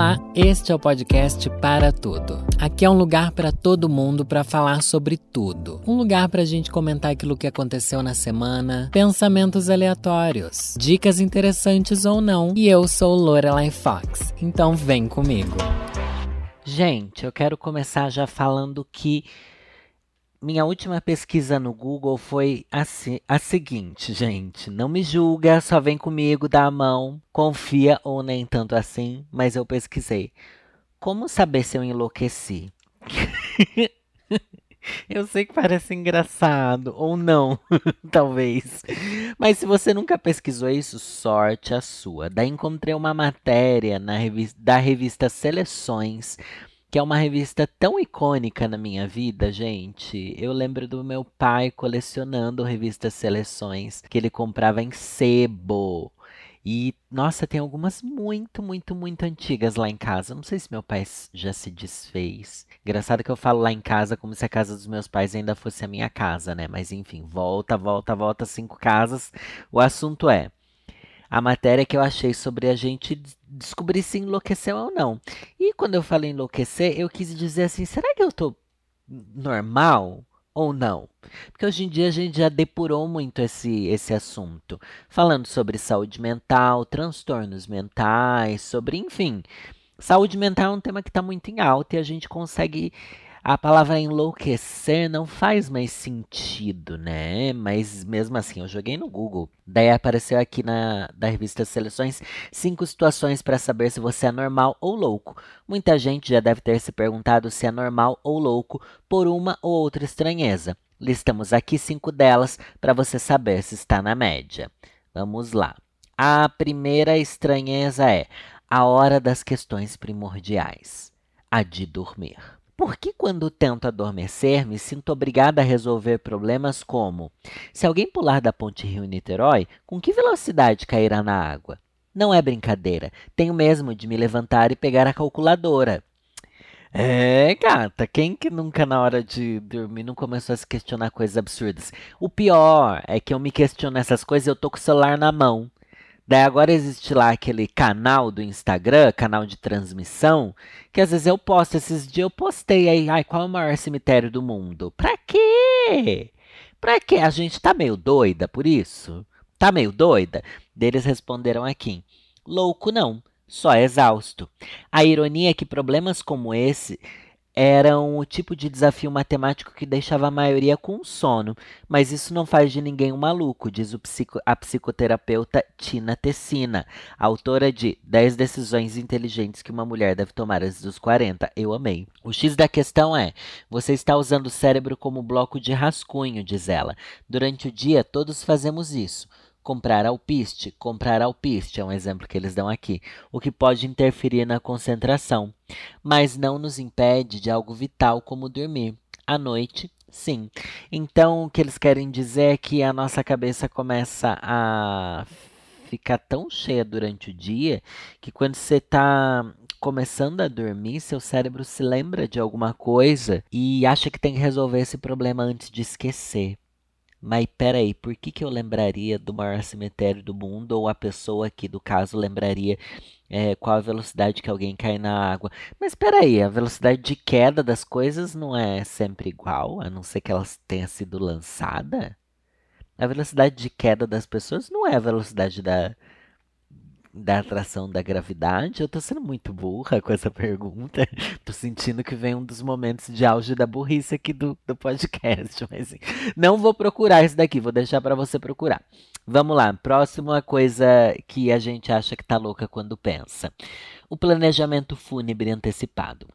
Olá, este é o podcast Para Tudo. Aqui é um lugar para todo mundo para falar sobre tudo. Um lugar para a gente comentar aquilo que aconteceu na semana, pensamentos aleatórios, dicas interessantes ou não. E eu sou Lorelai Fox, então vem comigo. Gente, eu quero começar já falando que minha última pesquisa no Google foi a, a, seguinte, gente. Não me julga, só vem comigo, dá a mão, confia ou nem tanto assim, mas eu pesquisei. Como saber se eu enlouqueci? eu sei que parece engraçado, ou não, talvez. Mas se você nunca pesquisou isso, sorte a sua. Daí encontrei uma matéria na da revista Seleções que é uma revista tão icônica na minha vida, gente. Eu lembro do meu pai colecionando revistas Seleções que ele comprava em sebo. E, nossa, tem algumas muito, muito, muito antigas lá em casa. Não sei se meu pai já se desfez. Engraçado que eu falo lá em casa como se a casa dos meus pais ainda fosse a minha casa, né? Mas enfim, volta, volta, volta, cinco casas. O assunto é a matéria que eu achei sobre a gente descobrir se enlouqueceu ou não. E quando eu falei enlouquecer, eu quis dizer assim: será que eu tô normal? ou não? Porque hoje em dia a gente já depurou muito esse, esse assunto, falando sobre saúde mental, transtornos mentais, sobre, enfim, saúde mental é um tema que está muito em alta e a gente consegue a palavra enlouquecer não faz mais sentido, né? Mas mesmo assim, eu joguei no Google. Daí apareceu aqui na da revista Seleções cinco situações para saber se você é normal ou louco. Muita gente já deve ter se perguntado se é normal ou louco por uma ou outra estranheza. Listamos aqui cinco delas para você saber se está na média. Vamos lá. A primeira estranheza é a hora das questões primordiais, a de dormir. Por que, quando tento adormecer, me sinto obrigada a resolver problemas como: se alguém pular da ponte Rio-Niterói, com que velocidade cairá na água? Não é brincadeira. Tenho mesmo de me levantar e pegar a calculadora. É, gata, quem que nunca na hora de dormir não começou a se questionar coisas absurdas? O pior é que eu me questiono essas coisas e eu tô com o celular na mão. Daí agora existe lá aquele canal do Instagram, canal de transmissão, que às vezes eu posto. Esses dias eu postei aí, ai, qual é o maior cemitério do mundo? Pra quê? Pra quê? A gente tá meio doida por isso? Tá meio doida? Deles responderam aqui: louco não, só exausto. A ironia é que problemas como esse eram o tipo de desafio matemático que deixava a maioria com sono, mas isso não faz de ninguém um maluco, diz psico, a psicoterapeuta Tina Tessina, autora de 10 decisões inteligentes que uma mulher deve tomar antes dos 40. Eu amei. O X da questão é: você está usando o cérebro como bloco de rascunho, diz ela. Durante o dia, todos fazemos isso comprar alpiste. Comprar alpiste é um exemplo que eles dão aqui, o que pode interferir na concentração, mas não nos impede de algo vital como dormir. À noite, sim. Então, o que eles querem dizer é que a nossa cabeça começa a ficar tão cheia durante o dia que quando você está começando a dormir, seu cérebro se lembra de alguma coisa e acha que tem que resolver esse problema antes de esquecer. Mas peraí, por que, que eu lembraria do maior cemitério do mundo? Ou a pessoa aqui do caso lembraria é, qual a velocidade que alguém cai na água? Mas peraí, a velocidade de queda das coisas não é sempre igual, a não ser que elas tenha sido lançada? A velocidade de queda das pessoas não é a velocidade da, da atração da gravidade? Eu tô sendo muito burra com essa pergunta. tô sentindo que vem um dos momentos de auge da burrice aqui do, do podcast. Mas não vou procurar isso daqui, vou deixar para você procurar. Vamos lá, próxima coisa que a gente acha que tá louca quando pensa: o planejamento fúnebre antecipado.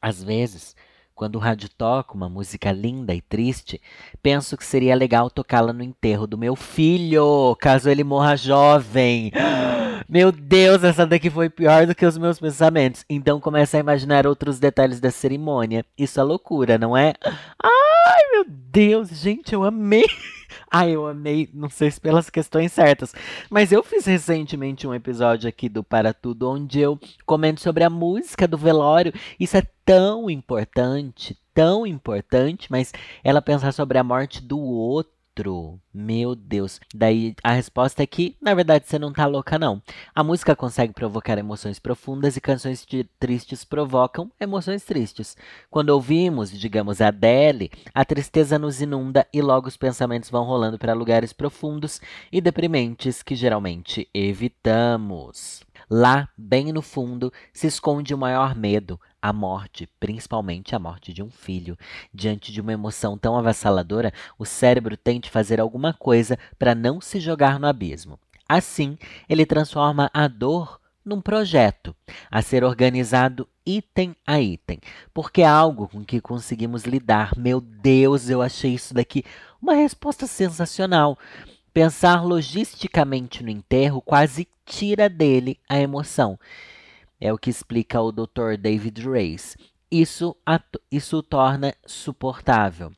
Às vezes, quando o rádio toca uma música linda e triste, penso que seria legal tocá-la no enterro do meu filho, caso ele morra jovem. Meu Deus, essa daqui foi pior do que os meus pensamentos. Então começa a imaginar outros detalhes da cerimônia. Isso é loucura, não é? Ai, meu Deus, gente, eu amei. Ai, eu amei, não sei se pelas questões certas, mas eu fiz recentemente um episódio aqui do Para Tudo onde eu comento sobre a música do velório. Isso é tão importante, tão importante, mas ela pensar sobre a morte do outro outro. Meu Deus. Daí a resposta é que, na verdade, você não tá louca, não. A música consegue provocar emoções profundas e canções tristes provocam emoções tristes. Quando ouvimos, digamos, Adele, a tristeza nos inunda e logo os pensamentos vão rolando para lugares profundos e deprimentes que geralmente evitamos. Lá, bem no fundo, se esconde o maior medo, a morte, principalmente a morte de um filho. Diante de uma emoção tão avassaladora, o cérebro tende a fazer alguma coisa para não se jogar no abismo. Assim, ele transforma a dor num projeto a ser organizado item a item, porque é algo com que conseguimos lidar. Meu Deus, eu achei isso daqui uma resposta sensacional. Pensar logisticamente no enterro quase tira dele a emoção. É o que explica o Dr. David Reis. Isso, isso o torna suportável.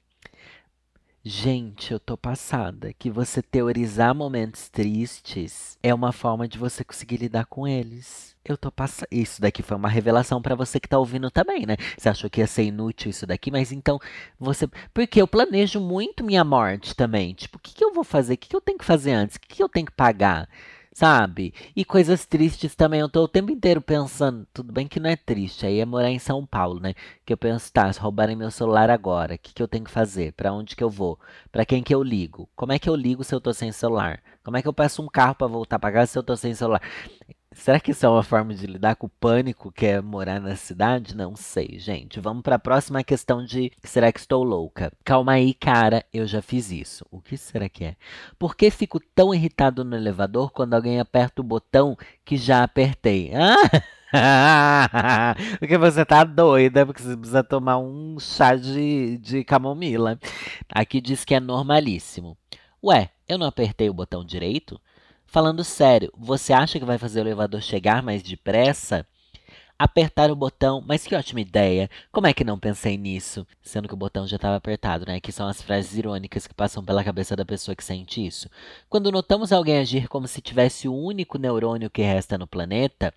Gente, eu tô passada que você teorizar momentos tristes é uma forma de você conseguir lidar com eles. Eu tô passada. Isso daqui foi uma revelação para você que tá ouvindo também, né? Você achou que ia ser inútil isso daqui, mas então você. Porque eu planejo muito minha morte também. Tipo, o que, que eu vou fazer? O que, que eu tenho que fazer antes? O que, que eu tenho que pagar? Sabe? E coisas tristes também. Eu tô o tempo inteiro pensando, tudo bem que não é triste, aí é morar em São Paulo, né? Que eu penso, tá, se roubarem meu celular agora, o que, que eu tenho que fazer? Para onde que eu vou? Para quem que eu ligo? Como é que eu ligo se eu tô sem celular? Como é que eu peço um carro para voltar para casa se eu tô sem celular? Será que isso é uma forma de lidar com o pânico que é morar na cidade? Não sei, gente. Vamos para a próxima questão de será que estou louca? Calma aí, cara, eu já fiz isso. O que será que é? Por que fico tão irritado no elevador quando alguém aperta o botão que já apertei? Ah! porque você tá doida, porque você precisa tomar um chá de, de camomila. Aqui diz que é normalíssimo. Ué, eu não apertei o botão direito? Falando sério, você acha que vai fazer o elevador chegar mais depressa? Apertar o botão, mas que ótima ideia! Como é que não pensei nisso? Sendo que o botão já estava apertado, né? Que são as frases irônicas que passam pela cabeça da pessoa que sente isso. Quando notamos alguém agir como se tivesse o único neurônio que resta no planeta,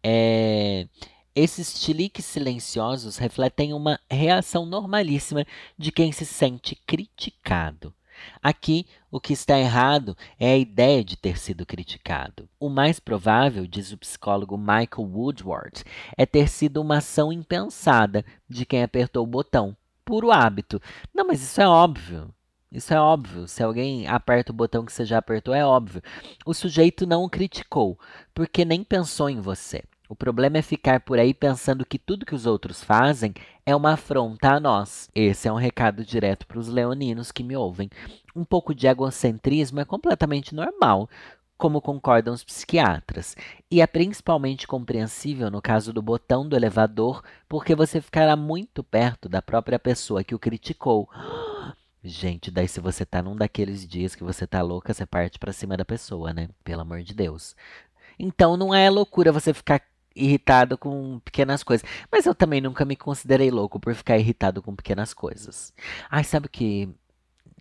é... esses chiliques silenciosos refletem uma reação normalíssima de quem se sente criticado. Aqui, o que está errado é a ideia de ter sido criticado. O mais provável, diz o psicólogo Michael Woodward, é ter sido uma ação impensada de quem apertou o botão, puro hábito. Não, mas isso é óbvio. Isso é óbvio. Se alguém aperta o botão que você já apertou, é óbvio. O sujeito não o criticou, porque nem pensou em você. O problema é ficar por aí pensando que tudo que os outros fazem é uma afronta a nós. Esse é um recado direto para os leoninos que me ouvem. Um pouco de egocentrismo é completamente normal, como concordam os psiquiatras, e é principalmente compreensível no caso do botão do elevador, porque você ficará muito perto da própria pessoa que o criticou. Gente, daí se você tá num daqueles dias que você tá louca, você parte para cima da pessoa, né? Pelo amor de Deus. Então não é loucura você ficar irritado com pequenas coisas. Mas eu também nunca me considerei louco por ficar irritado com pequenas coisas. Ai, sabe que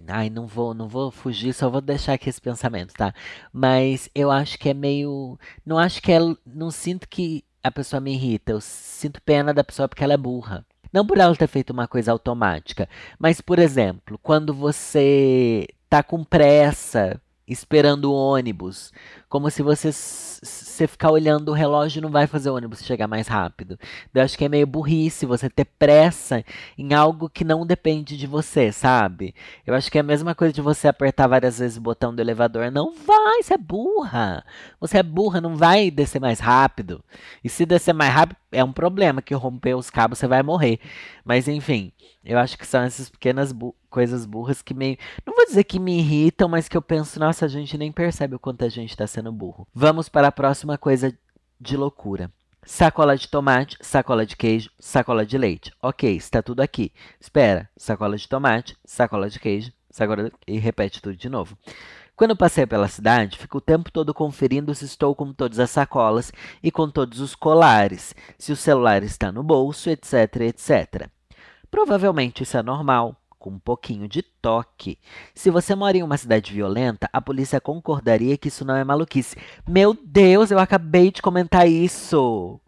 Ai, não vou, não vou fugir, só vou deixar aqui esse pensamento, tá? Mas eu acho que é meio, não acho que é, não sinto que a pessoa me irrita, eu sinto pena da pessoa porque ela é burra. Não por ela ter feito uma coisa automática, mas por exemplo, quando você tá com pressa, esperando o ônibus, como se você você ficar olhando o relógio não vai fazer o ônibus chegar mais rápido. Eu acho que é meio burrice você ter pressa em algo que não depende de você, sabe? Eu acho que é a mesma coisa de você apertar várias vezes o botão do elevador. Não vai, você é burra. Você é burra, não vai descer mais rápido. E se descer mais rápido, é um problema que romper os cabos você vai morrer. Mas enfim, eu acho que são essas pequenas bu coisas burras que meio. Não vou dizer que me irritam, mas que eu penso, nossa, a gente nem percebe o quanto a gente tá sendo burro. Vamos para a próxima coisa de loucura. Sacola de tomate, sacola de queijo, sacola de leite. Ok, está tudo aqui. Espera, sacola de tomate, sacola de queijo, sacola de... e repete tudo de novo. Quando passei pela cidade, fico o tempo todo conferindo se estou com todas as sacolas e com todos os colares, se o celular está no bolso, etc, etc. Provavelmente isso é normal, com um pouquinho de toque. Se você mora em uma cidade violenta, a polícia concordaria que isso não é maluquice. Meu Deus, eu acabei de comentar isso!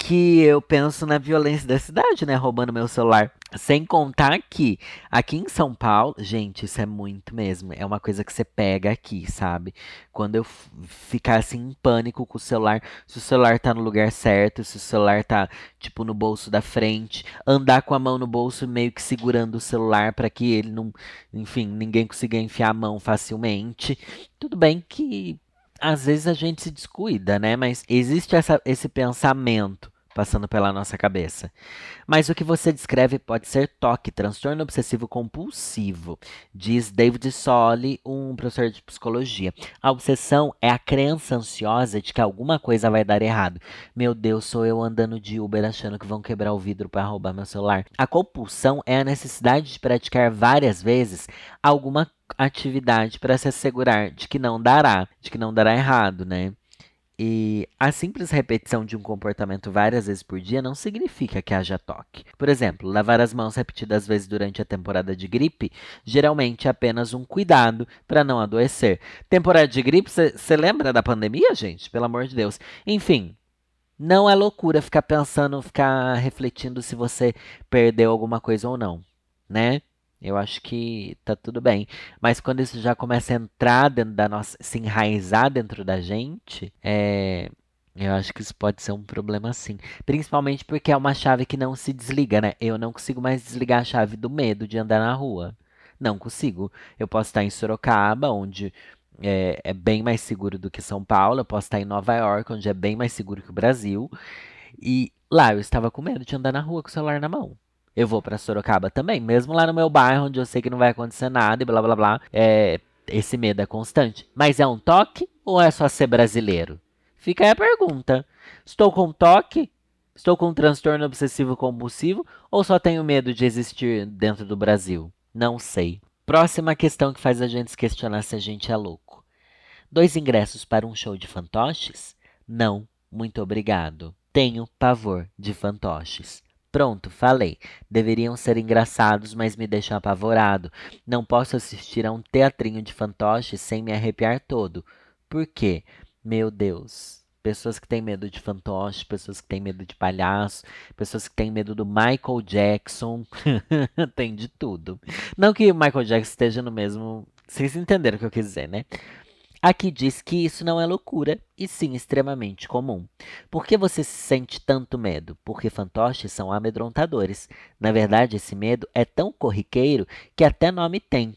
Que eu penso na violência da cidade, né? Roubando meu celular. Sem contar que aqui em São Paulo, gente, isso é muito mesmo. É uma coisa que você pega aqui, sabe? Quando eu ficar assim em pânico com o celular, se o celular tá no lugar certo, se o celular tá tipo no bolso da frente, andar com a mão no bolso meio que segurando o celular para que ele não, enfim, ninguém consiga enfiar a mão facilmente. Tudo bem que às vezes a gente se descuida, né? Mas existe essa, esse pensamento passando pela nossa cabeça. Mas o que você descreve pode ser toque, transtorno obsessivo compulsivo, diz David Solly, um professor de psicologia. A obsessão é a crença ansiosa de que alguma coisa vai dar errado. Meu Deus, sou eu andando de Uber achando que vão quebrar o vidro para roubar meu celular. A compulsão é a necessidade de praticar várias vezes alguma atividade para se assegurar de que não dará, de que não dará errado, né? E a simples repetição de um comportamento várias vezes por dia não significa que haja toque. Por exemplo, lavar as mãos repetidas vezes durante a temporada de gripe geralmente é apenas um cuidado para não adoecer. Temporada de gripe, você lembra da pandemia, gente? Pelo amor de Deus. Enfim, não é loucura ficar pensando, ficar refletindo se você perdeu alguma coisa ou não, né? Eu acho que tá tudo bem. Mas quando isso já começa a entrar dentro da nossa. se enraizar dentro da gente, é. Eu acho que isso pode ser um problema sim. Principalmente porque é uma chave que não se desliga, né? Eu não consigo mais desligar a chave do medo de andar na rua. Não consigo. Eu posso estar em Sorocaba, onde é, é bem mais seguro do que São Paulo. Eu posso estar em Nova York, onde é bem mais seguro que o Brasil. E lá eu estava com medo de andar na rua com o celular na mão eu vou para Sorocaba também, mesmo lá no meu bairro, onde eu sei que não vai acontecer nada e blá blá blá. É, esse medo é constante. Mas é um toque ou é só ser brasileiro? Fica aí a pergunta. Estou com toque? Estou com um transtorno obsessivo compulsivo ou só tenho medo de existir dentro do Brasil? Não sei. Próxima questão que faz a gente se questionar se a gente é louco. Dois ingressos para um show de fantoches? Não, muito obrigado. Tenho pavor de fantoches. Pronto, falei. Deveriam ser engraçados, mas me deixam apavorado. Não posso assistir a um teatrinho de fantoche sem me arrepiar todo. Por quê? Meu Deus. Pessoas que têm medo de fantoche, pessoas que têm medo de palhaço, pessoas que têm medo do Michael Jackson. Tem de tudo. Não que o Michael Jackson esteja no mesmo. Vocês entenderam o que eu quis dizer, né? Aqui diz que isso não é loucura, e sim extremamente comum. Por que você se sente tanto medo? Porque fantoches são amedrontadores. Na verdade, esse medo é tão corriqueiro que até nome tem.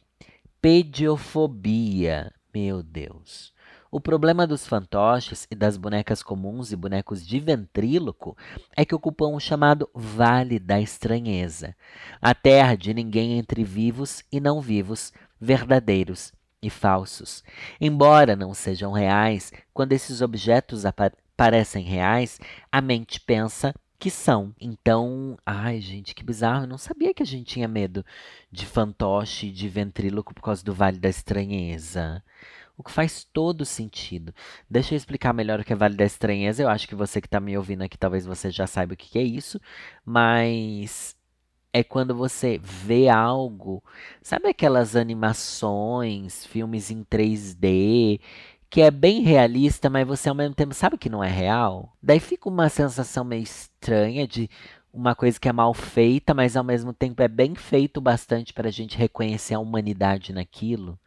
Pediofobia. Meu Deus. O problema dos fantoches e das bonecas comuns e bonecos de ventríloco é que ocupam o chamado Vale da Estranheza a terra de ninguém entre vivos e não vivos, verdadeiros e falsos. Embora não sejam reais, quando esses objetos parecem reais, a mente pensa que são. Então, ai, gente, que bizarro. Eu não sabia que a gente tinha medo de fantoche, de ventríloco por causa do Vale da Estranheza. O que faz todo sentido. Deixa eu explicar melhor o que é Vale da Estranheza. Eu acho que você que está me ouvindo aqui, talvez você já saiba o que é isso. Mas é quando você vê algo, sabe aquelas animações, filmes em 3D, que é bem realista, mas você ao mesmo tempo sabe que não é real? Daí fica uma sensação meio estranha de uma coisa que é mal feita, mas ao mesmo tempo é bem feito bastante para a gente reconhecer a humanidade naquilo.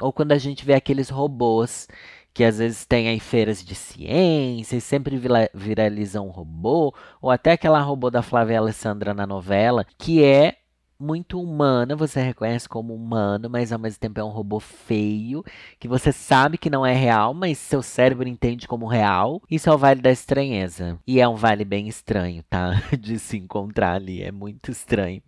Ou quando a gente vê aqueles robôs que às vezes tem aí feiras de ciência e sempre viralizam um robô, ou até aquela robô da Flávia Alessandra na novela, que é muito humana, você reconhece como humano, mas ao mesmo tempo é um robô feio, que você sabe que não é real, mas seu cérebro entende como real. Isso é o Vale da Estranheza. E é um vale bem estranho, tá? De se encontrar ali, é muito estranho.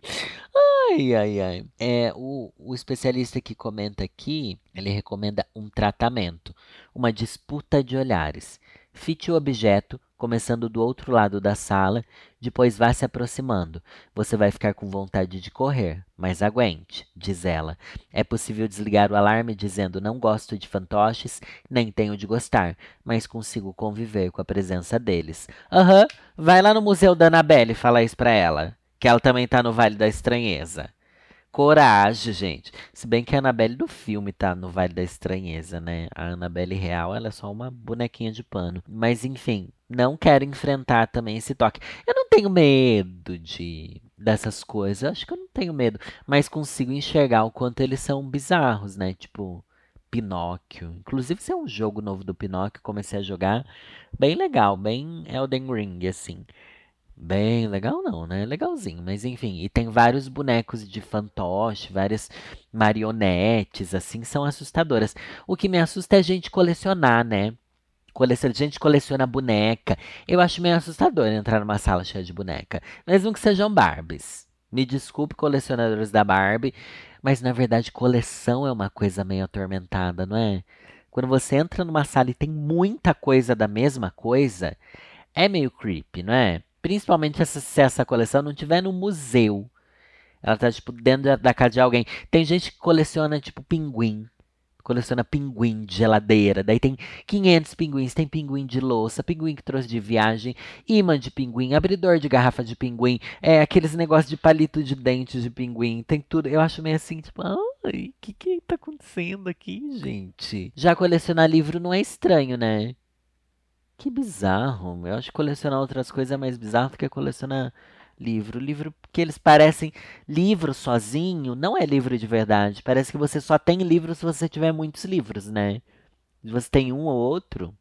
Ai, ai, ai. É, o, o especialista que comenta aqui, ele recomenda um tratamento, uma disputa de olhares. Fite o objeto, começando do outro lado da sala, depois vá se aproximando. Você vai ficar com vontade de correr, mas aguente, diz ela. É possível desligar o alarme dizendo não gosto de fantoches, nem tenho de gostar, mas consigo conviver com a presença deles. Aham, uhum, vai lá no Museu da Annabelle falar isso pra ela que ela também tá no Vale da Estranheza. Coragem, gente. Se bem que a Annabelle do filme tá no Vale da Estranheza, né? A Annabelle real, ela é só uma bonequinha de pano. Mas enfim, Não quero enfrentar também esse toque. Eu não tenho medo de dessas coisas. Acho que eu não tenho medo, mas consigo enxergar o quanto eles são bizarros, né? Tipo, Pinóquio. Inclusive, esse é um jogo novo do Pinóquio, comecei a jogar. Bem legal, bem Elden Ring, assim. Bem legal não, né? Legalzinho, mas enfim. E tem vários bonecos de fantoche, várias marionetes, assim, são assustadoras. O que me assusta é a gente colecionar, né? Coleciona, gente coleciona boneca. Eu acho meio assustador entrar numa sala cheia de boneca. Mesmo que sejam Barbies. Me desculpe, colecionadores da Barbie, mas na verdade coleção é uma coisa meio atormentada, não é? Quando você entra numa sala e tem muita coisa da mesma coisa, é meio creepy, não é? Principalmente se essa coleção não tiver no museu. Ela tá, tipo, dentro da casa de alguém. Tem gente que coleciona, tipo, pinguim coleciona pinguim de geladeira. Daí tem 500 pinguins, tem pinguim de louça, pinguim que trouxe de viagem, imã de pinguim, abridor de garrafa de pinguim, é aqueles negócios de palito de dente de pinguim, tem tudo. Eu acho meio assim, tipo, ai, o que que tá acontecendo aqui, gente? Já colecionar livro não é estranho, né? Que bizarro. Eu acho que colecionar outras coisas é mais bizarro do que colecionar livro. Livro que eles parecem livro sozinho, não é livro de verdade. Parece que você só tem livro se você tiver muitos livros, né? Se você tem um ou outro,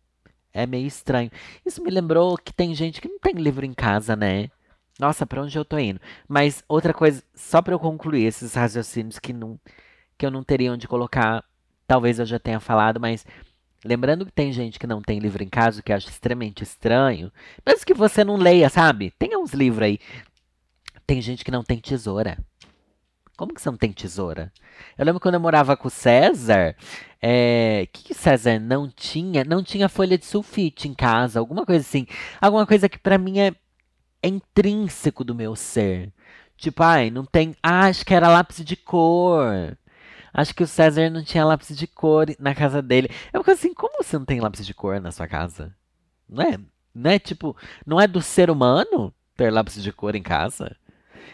é meio estranho. Isso me lembrou que tem gente que não tem livro em casa, né? Nossa, para onde eu tô indo? Mas outra coisa, só para eu concluir esses raciocínios que não que eu não teria onde colocar, talvez eu já tenha falado, mas Lembrando que tem gente que não tem livro em casa, que acha extremamente estranho. Mas que você não leia, sabe? Tem uns livros aí. Tem gente que não tem tesoura. Como que você não tem tesoura? Eu lembro quando eu morava com o César. É... Que o César não tinha? Não tinha folha de sulfite em casa, alguma coisa assim. Alguma coisa que para mim é, é intrínseco do meu ser. Tipo, ai, não tem. Ah, acho que era lápis de cor. Acho que o César não tinha lápis de cor na casa dele. Eu fico assim, como você não tem lápis de cor na sua casa? Não é? Não é tipo, não é do ser humano ter lápis de cor em casa?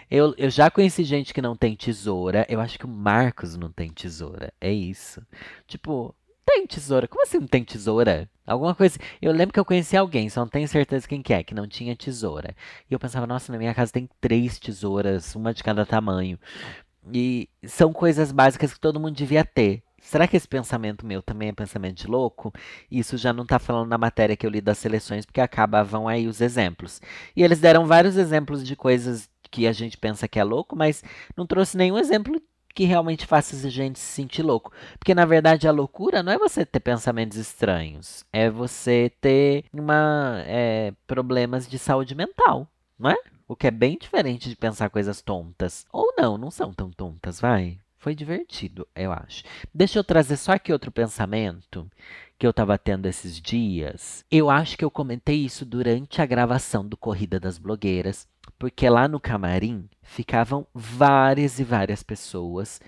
Eu, eu já conheci gente que não tem tesoura. Eu acho que o Marcos não tem tesoura. É isso. Tipo, tem tesoura. Como assim não tem tesoura? Alguma coisa. Eu lembro que eu conheci alguém, só não tenho certeza quem que é, que não tinha tesoura. E eu pensava, nossa, na minha casa tem três tesouras, uma de cada tamanho. E são coisas básicas que todo mundo devia ter. Será que esse pensamento meu também é pensamento de louco? Isso já não está falando na matéria que eu li das seleções, porque acabavam aí os exemplos. E eles deram vários exemplos de coisas que a gente pensa que é louco, mas não trouxe nenhum exemplo que realmente faça a gente se sentir louco. Porque na verdade a loucura não é você ter pensamentos estranhos, é você ter uma, é, problemas de saúde mental, não é? O que é bem diferente de pensar coisas tontas. Ou não, não são tão tontas, vai. Foi divertido, eu acho. Deixa eu trazer só aqui outro pensamento que eu estava tendo esses dias. Eu acho que eu comentei isso durante a gravação do Corrida das Blogueiras, porque lá no camarim ficavam várias e várias pessoas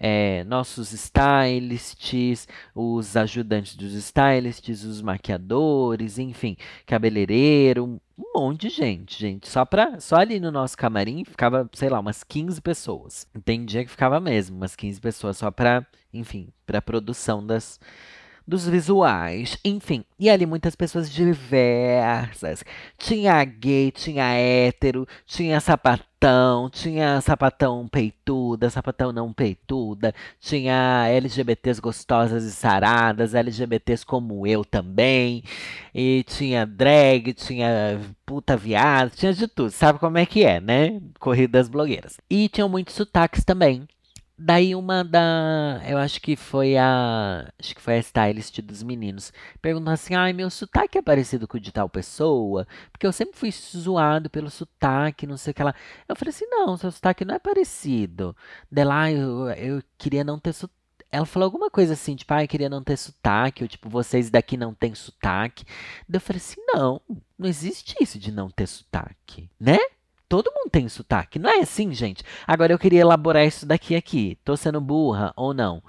é, nossos stylists, os ajudantes dos stylists, os maquiadores, enfim, cabeleireiro, um monte de gente, gente. Só, pra, só ali no nosso camarim ficava, sei lá, umas 15 pessoas. Tem dia que ficava mesmo, umas 15 pessoas só para, enfim, para produção das, dos visuais, enfim. E ali muitas pessoas diversas. Tinha gay, tinha hétero, tinha sapatão, tinha sapatão peituda, sapatão não peituda, tinha LGBTs gostosas e saradas, LGBTs como eu também, e tinha drag, tinha puta viada, tinha de tudo. Sabe como é que é, né? Corridas blogueiras. E tinham muitos sotaques também. Daí uma da. Eu acho que foi a. Acho que foi a stylist dos meninos. Perguntou assim: ai, meu sotaque é parecido com o de tal pessoa? Porque eu sempre fui zoado pelo sotaque, não sei o que lá. Eu falei assim: não, seu sotaque não é parecido. Dela, ah, eu, eu queria não ter sotaque. Ela falou alguma coisa assim, tipo, ah, eu queria não ter sotaque, ou tipo, vocês daqui não têm sotaque. Daí eu falei assim: não, não existe isso de não ter sotaque, né? Todo mundo tem sotaque, não é assim, gente? Agora eu queria elaborar isso daqui aqui. Tô sendo burra ou não?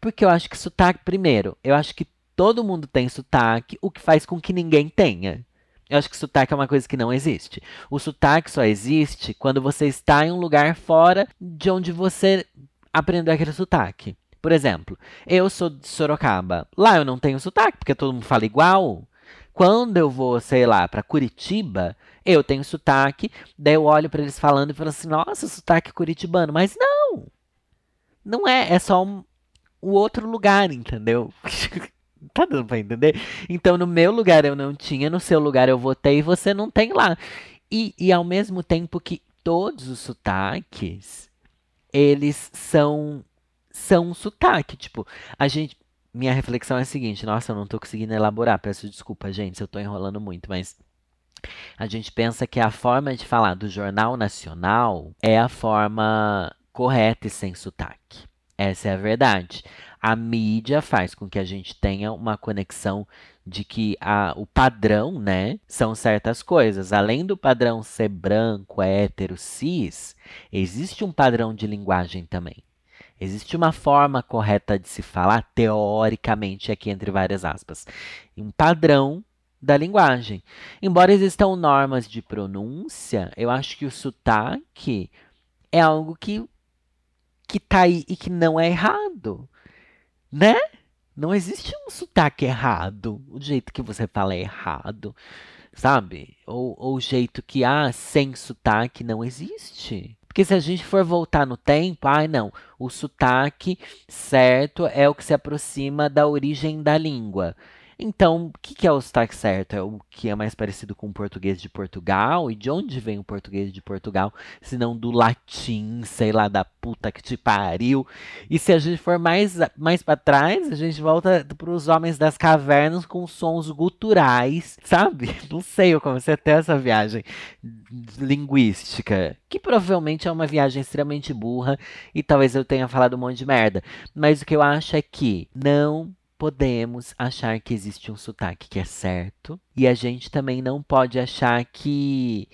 Porque eu acho que sotaque, primeiro, eu acho que todo mundo tem sotaque, o que faz com que ninguém tenha. Eu acho que sotaque é uma coisa que não existe. O sotaque só existe quando você está em um lugar fora de onde você aprendeu aquele sotaque. Por exemplo, eu sou de Sorocaba. Lá eu não tenho sotaque, porque todo mundo fala igual. Quando eu vou, sei lá, para Curitiba, eu tenho sotaque, daí eu olho para eles falando e falo assim: nossa, sotaque curitibano. Mas não! Não é, é só um, o outro lugar, entendeu? tá dando pra entender? Então, no meu lugar eu não tinha, no seu lugar eu votei e você não tem lá. E, e ao mesmo tempo que todos os sotaques, eles são são um sotaque. Tipo, a gente. Minha reflexão é a seguinte: nossa, eu não tô conseguindo elaborar, peço desculpa, gente, se eu tô enrolando muito, mas. A gente pensa que a forma de falar do Jornal Nacional é a forma correta e sem sotaque. Essa é a verdade. A mídia faz com que a gente tenha uma conexão de que a, o padrão, né, são certas coisas. Além do padrão ser branco, hétero, cis, existe um padrão de linguagem também. Existe uma forma correta de se falar, teoricamente, aqui entre várias aspas. Um padrão da linguagem. Embora existam normas de pronúncia, eu acho que o sotaque é algo que, que tá aí e que não é errado. Né? Não existe um sotaque errado. O jeito que você fala é errado. Sabe? Ou, o jeito que, ah, sem sotaque não existe. Porque se a gente for voltar no tempo, ai não, o sotaque certo é o que se aproxima da origem da língua. Então, o que, que é o sotaque certo? É o que é mais parecido com o português de Portugal? E de onde vem o português de Portugal? Se não do latim, sei lá, da puta que te pariu. E se a gente for mais, mais para trás, a gente volta para os homens das cavernas com sons guturais, sabe? Não sei, eu comecei até essa viagem linguística, que provavelmente é uma viagem extremamente burra e talvez eu tenha falado um monte de merda. Mas o que eu acho é que não podemos achar que existe um sotaque que é certo e a gente também não pode achar que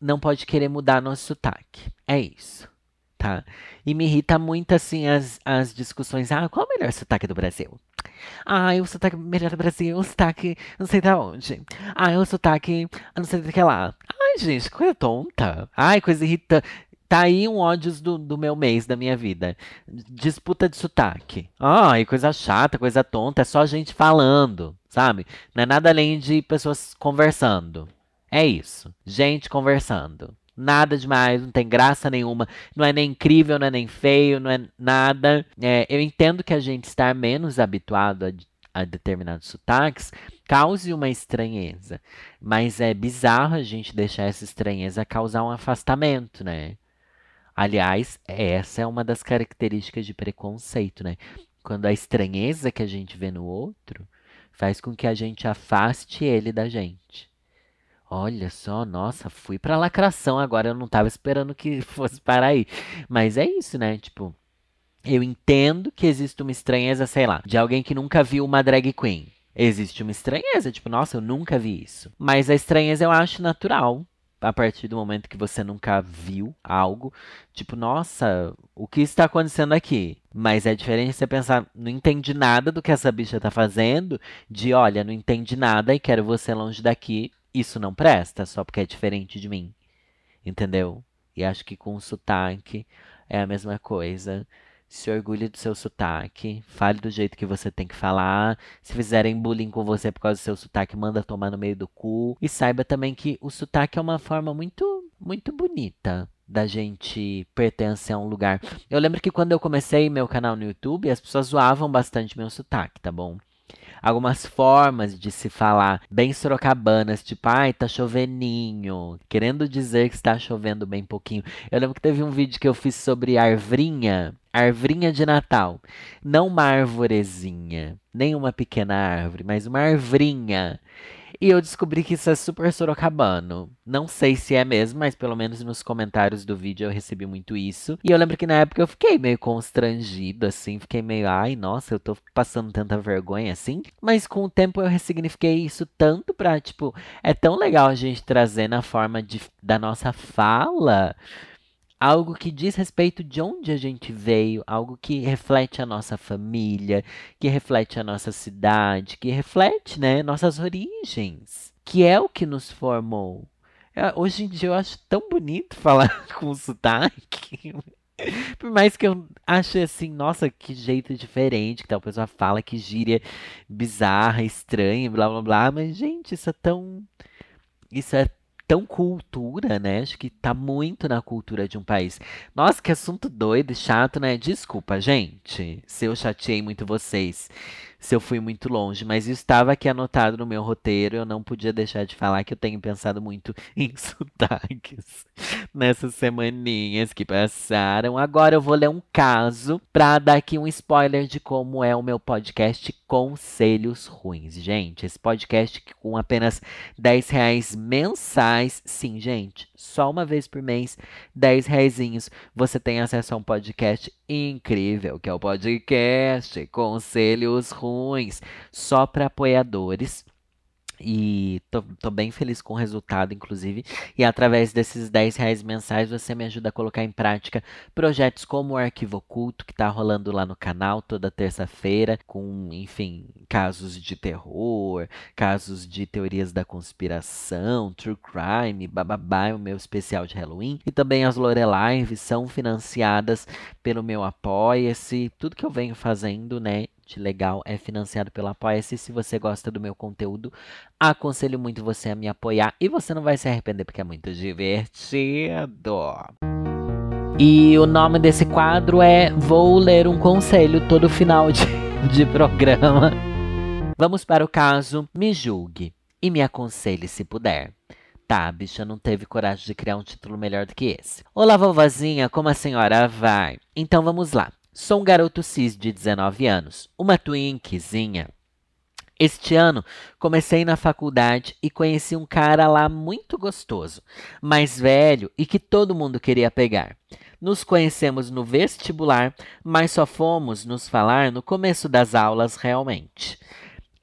não pode querer mudar nosso sotaque. É isso, tá? E me irrita muito assim as, as discussões. Ah, qual é o melhor sotaque do Brasil? Ah, o sotaque melhor do Brasil, o sotaque não sei de onde. Ah, o sotaque não sei do que lá. Ai, gente, coisa tonta. Ai, coisa irritante. Tá aí um ódio do, do meu mês, da minha vida. Disputa de sotaque. Ai, coisa chata, coisa tonta, é só gente falando, sabe? Não é nada além de pessoas conversando. É isso. Gente conversando. Nada demais, não tem graça nenhuma. Não é nem incrível, não é nem feio, não é nada. É, eu entendo que a gente estar menos habituado a, a determinados sotaques cause uma estranheza. Mas é bizarro a gente deixar essa estranheza causar um afastamento, né? Aliás, essa é uma das características de preconceito, né? Quando a estranheza que a gente vê no outro faz com que a gente afaste ele da gente. Olha só, nossa, fui pra lacração agora, eu não tava esperando que fosse parar aí. Mas é isso, né? Tipo, eu entendo que existe uma estranheza, sei lá, de alguém que nunca viu uma drag queen. Existe uma estranheza, tipo, nossa, eu nunca vi isso. Mas a estranheza eu acho natural a partir do momento que você nunca viu algo, tipo, nossa, o que está acontecendo aqui? Mas é diferente você pensar, não entendi nada do que essa bicha tá fazendo, de olha, não entendi nada e quero você longe daqui, isso não presta, só porque é diferente de mim. Entendeu? E acho que com o sotaque é a mesma coisa se orgulhe do seu sotaque, fale do jeito que você tem que falar. Se fizerem bullying com você por causa do seu sotaque, manda tomar no meio do cu. E saiba também que o sotaque é uma forma muito, muito bonita da gente pertencer a um lugar. Eu lembro que quando eu comecei meu canal no YouTube, as pessoas zoavam bastante meu sotaque, tá bom? algumas formas de se falar bem sorocabanas, tipo, ai, tá choveninho, querendo dizer que está chovendo bem pouquinho. Eu lembro que teve um vídeo que eu fiz sobre arvrinha, arvrinha de Natal. Não uma arvorezinha, nem uma pequena árvore, mas uma arvrinha. E eu descobri que isso é super sorocabano. Não sei se é mesmo, mas pelo menos nos comentários do vídeo eu recebi muito isso. E eu lembro que na época eu fiquei meio constrangido, assim. Fiquei meio, ai, nossa, eu tô passando tanta vergonha assim. Mas com o tempo eu ressignifiquei isso tanto pra, tipo, é tão legal a gente trazer na forma de, da nossa fala algo que diz respeito de onde a gente veio, algo que reflete a nossa família, que reflete a nossa cidade, que reflete, né, nossas origens, que é o que nos formou. É, hoje em dia eu acho tão bonito falar com sotaque. Por mais que eu ache assim, nossa, que jeito diferente, que tal pessoa fala, que gíria bizarra, estranha, blá blá blá, mas gente, isso é tão. Isso é tão cultura, né? Acho que tá muito na cultura de um país. Nossa, que assunto doido e chato, né? Desculpa, gente, se eu chateei muito vocês se eu fui muito longe, mas estava aqui anotado no meu roteiro. Eu não podia deixar de falar que eu tenho pensado muito em sotaques nessas semaninhas que passaram. Agora eu vou ler um caso para dar aqui um spoiler de como é o meu podcast Conselhos Ruins. Gente, esse podcast com apenas 10 reais mensais. Sim, gente, só uma vez por mês, 10 reais. Você tem acesso a um podcast incrível, que é o podcast Conselhos Ruins, só para apoiadores. E tô, tô, bem feliz com o resultado, inclusive. E através desses 10 reais mensais você me ajuda a colocar em prática projetos como o Arquivo Oculto, que tá rolando lá no canal toda terça-feira, com, enfim, casos de terror, casos de teorias da conspiração, true crime, bababá, o meu especial de Halloween. E também as Lorelives são financiadas pelo meu Apoia-se. Tudo que eu venho fazendo, né? Legal é financiado pelo Apoia-se. Se você gosta do meu conteúdo, aconselho muito você a me apoiar e você não vai se arrepender porque é muito divertido. E o nome desse quadro é Vou ler um conselho todo final de, de programa. Vamos para o caso Me Julgue e me aconselhe se puder. Tá, a bicha não teve coragem de criar um título melhor do que esse. Olá, vovozinha, como a senhora vai? Então vamos lá. Sou um garoto cis de 19 anos, uma twinkzinha. Este ano comecei na faculdade e conheci um cara lá muito gostoso, mais velho e que todo mundo queria pegar. Nos conhecemos no vestibular, mas só fomos nos falar no começo das aulas realmente.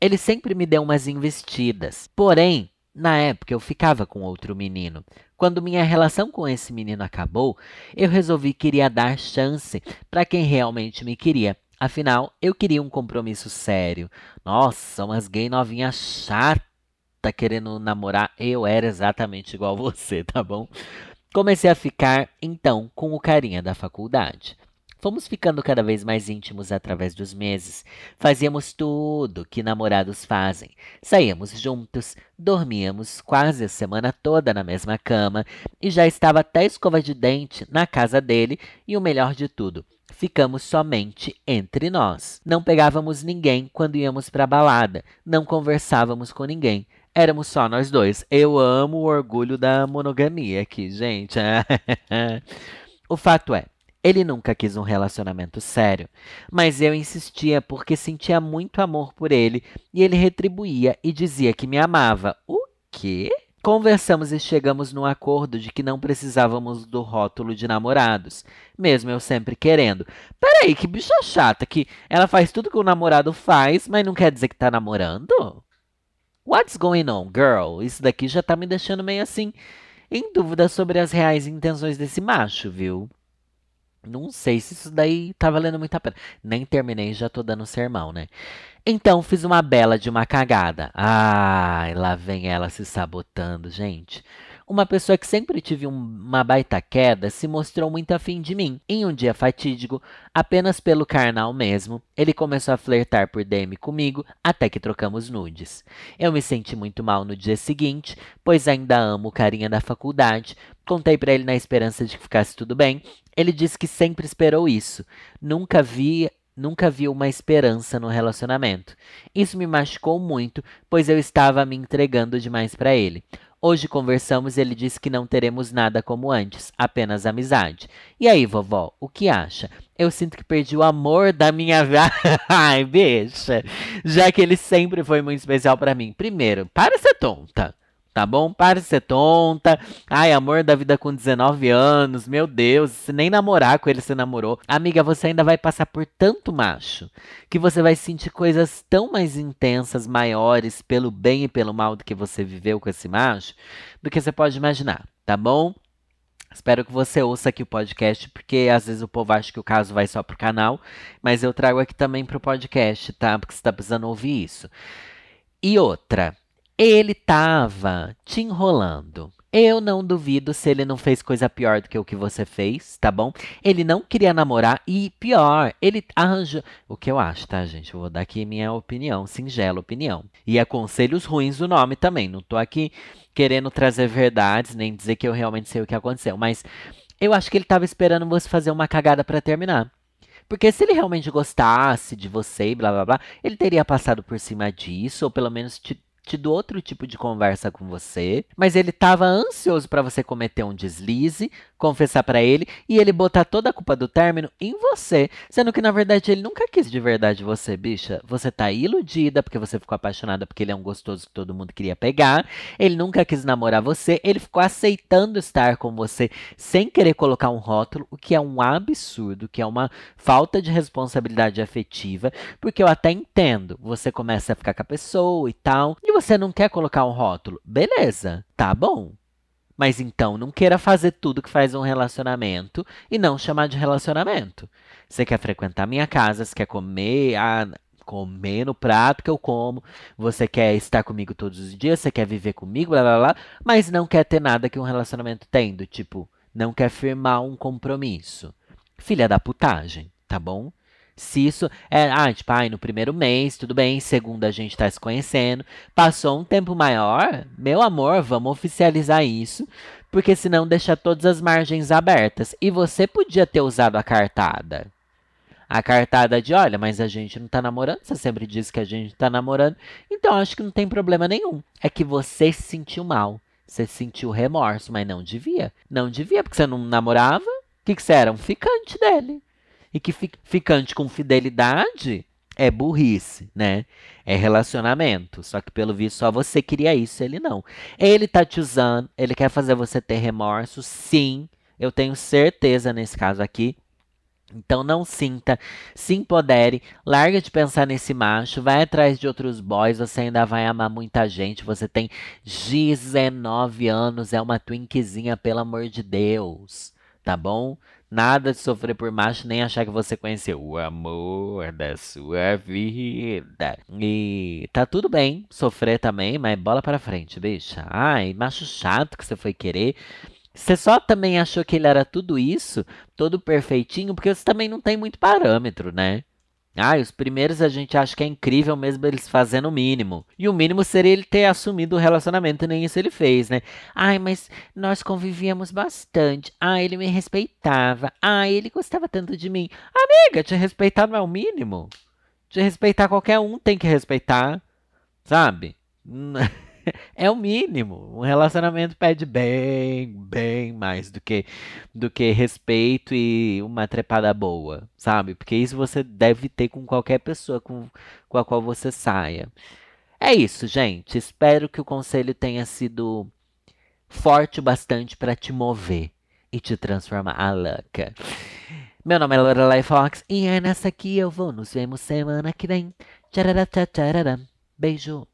Ele sempre me deu umas investidas, porém na época, eu ficava com outro menino. Quando minha relação com esse menino acabou, eu resolvi que iria dar chance para quem realmente me queria. Afinal, eu queria um compromisso sério. Nossa, umas gay novinha chata querendo namorar. Eu era exatamente igual você, tá bom? Comecei a ficar, então, com o carinha da faculdade. Fomos ficando cada vez mais íntimos através dos meses. Fazíamos tudo que namorados fazem. Saíamos juntos, dormíamos quase a semana toda na mesma cama e já estava até escova de dente na casa dele. E o melhor de tudo, ficamos somente entre nós. Não pegávamos ninguém quando íamos para balada, não conversávamos com ninguém. Éramos só nós dois. Eu amo o orgulho da monogamia aqui, gente. o fato é, ele nunca quis um relacionamento sério, mas eu insistia porque sentia muito amor por ele e ele retribuía e dizia que me amava. O quê? Conversamos e chegamos num acordo de que não precisávamos do rótulo de namorados, mesmo eu sempre querendo. Peraí, que bicha chata que ela faz tudo que o namorado faz, mas não quer dizer que tá namorando? What's going on, girl? Isso daqui já tá me deixando meio assim em dúvida sobre as reais intenções desse macho, viu? Não sei se isso daí tá valendo muito a pena. Nem terminei, já tô dando sermão, né? Então fiz uma bela de uma cagada. Ai, lá vem ela se sabotando, gente. Uma pessoa que sempre tive um, uma baita queda se mostrou muito afim de mim. Em um dia fatídico, apenas pelo carnal mesmo, ele começou a flertar por DM comigo até que trocamos nudes. Eu me senti muito mal no dia seguinte, pois ainda amo o carinha da faculdade. Contei para ele na esperança de que ficasse tudo bem. Ele disse que sempre esperou isso. Nunca vi nunca viu uma esperança no relacionamento. Isso me machucou muito, pois eu estava me entregando demais para ele. Hoje conversamos e ele disse que não teremos nada como antes, apenas amizade. E aí, vovó, o que acha? Eu sinto que perdi o amor da minha vida. Ai, bicha. Já que ele sempre foi muito especial para mim. Primeiro, para ser tonta tá bom? Para de ser tonta. Ai, amor da vida com 19 anos. Meu Deus, se nem namorar com ele você namorou. Amiga, você ainda vai passar por tanto macho que você vai sentir coisas tão mais intensas, maiores, pelo bem e pelo mal do que você viveu com esse macho, do que você pode imaginar, tá bom? Espero que você ouça aqui o podcast, porque às vezes o povo acha que o caso vai só pro canal, mas eu trago aqui também pro podcast, tá? Porque você tá precisando ouvir isso. E outra, Ele tava te enrolando. Eu não duvido se ele não fez coisa pior do que o que você fez, tá bom? Ele não queria namorar e pior, ele arranjou. O que eu acho, tá, gente? Eu vou dar aqui minha opinião, singela opinião. E é conselhos ruins o nome também. Não tô aqui querendo trazer verdades, nem dizer que eu realmente sei o que aconteceu. Mas eu acho que ele tava esperando você fazer uma cagada para terminar. Porque se ele realmente gostasse de você e blá blá blá, ele teria passado por cima disso, ou pelo menos te tido outro tipo de conversa com você, mas ele estava ansioso para você cometer um deslize, confessar para ele e ele botar toda a culpa do término em você, sendo que na verdade ele nunca quis de verdade você, bicha. Você tá iludida porque você ficou apaixonada porque ele é um gostoso que todo mundo queria pegar. Ele nunca quis namorar você, ele ficou aceitando estar com você sem querer colocar um rótulo, o que é um absurdo, que é uma falta de responsabilidade afetiva, porque eu até entendo, você começa a ficar com a pessoa e tal, e você não quer colocar um rótulo. Beleza, tá bom. Mas então não queira fazer tudo que faz um relacionamento e não chamar de relacionamento. Você quer frequentar minha casa, você quer comer, ah, comer no prato que eu como, você quer estar comigo todos os dias, você quer viver comigo, blá blá blá, mas não quer ter nada que um relacionamento tem, do tipo, não quer firmar um compromisso. Filha da putagem, tá bom? Se isso é, ah, tipo, no primeiro mês, tudo bem, segundo a gente tá se conhecendo, passou um tempo maior, meu amor, vamos oficializar isso, porque senão deixa todas as margens abertas. E você podia ter usado a cartada. A cartada de, olha, mas a gente não tá namorando, você sempre diz que a gente tá namorando, então acho que não tem problema nenhum. É que você se sentiu mal, você sentiu remorso, mas não devia. Não devia, porque você não namorava. O que, que você era? Um ficante dele. E que ficante com fidelidade é burrice, né? É relacionamento. Só que pelo visto só você queria isso, ele não. Ele tá te usando, ele quer fazer você ter remorso, sim. Eu tenho certeza nesse caso aqui. Então não sinta, se empodere, larga de pensar nesse macho, vai atrás de outros boys, você ainda vai amar muita gente. Você tem 19 anos, é uma twinkzinha, pelo amor de Deus, tá bom? Nada de sofrer por macho, nem achar que você conheceu o amor da sua vida. E tá tudo bem sofrer também, mas bola para frente, bicha. Ai, macho chato que você foi querer. Você só também achou que ele era tudo isso, todo perfeitinho, porque você também não tem muito parâmetro, né? Ah, os primeiros a gente acha que é incrível mesmo eles fazendo o mínimo. E o mínimo seria ele ter assumido o relacionamento, nem isso ele fez, né? Ai, mas nós convivíamos bastante. Ah, ele me respeitava. Ah, ele gostava tanto de mim. Amiga, te respeitar não é o mínimo. Te respeitar qualquer um tem que respeitar, sabe? é o mínimo. Um relacionamento pede bem, bem mais do que do que respeito e uma trepada boa, sabe? Porque isso você deve ter com qualquer pessoa com, com a qual você saia. É isso, gente. Espero que o conselho tenha sido forte bastante para te mover e te transformar a louca. Meu nome é Lorelai Fox e é nessa que eu vou. Nos vemos semana que vem. Beijo.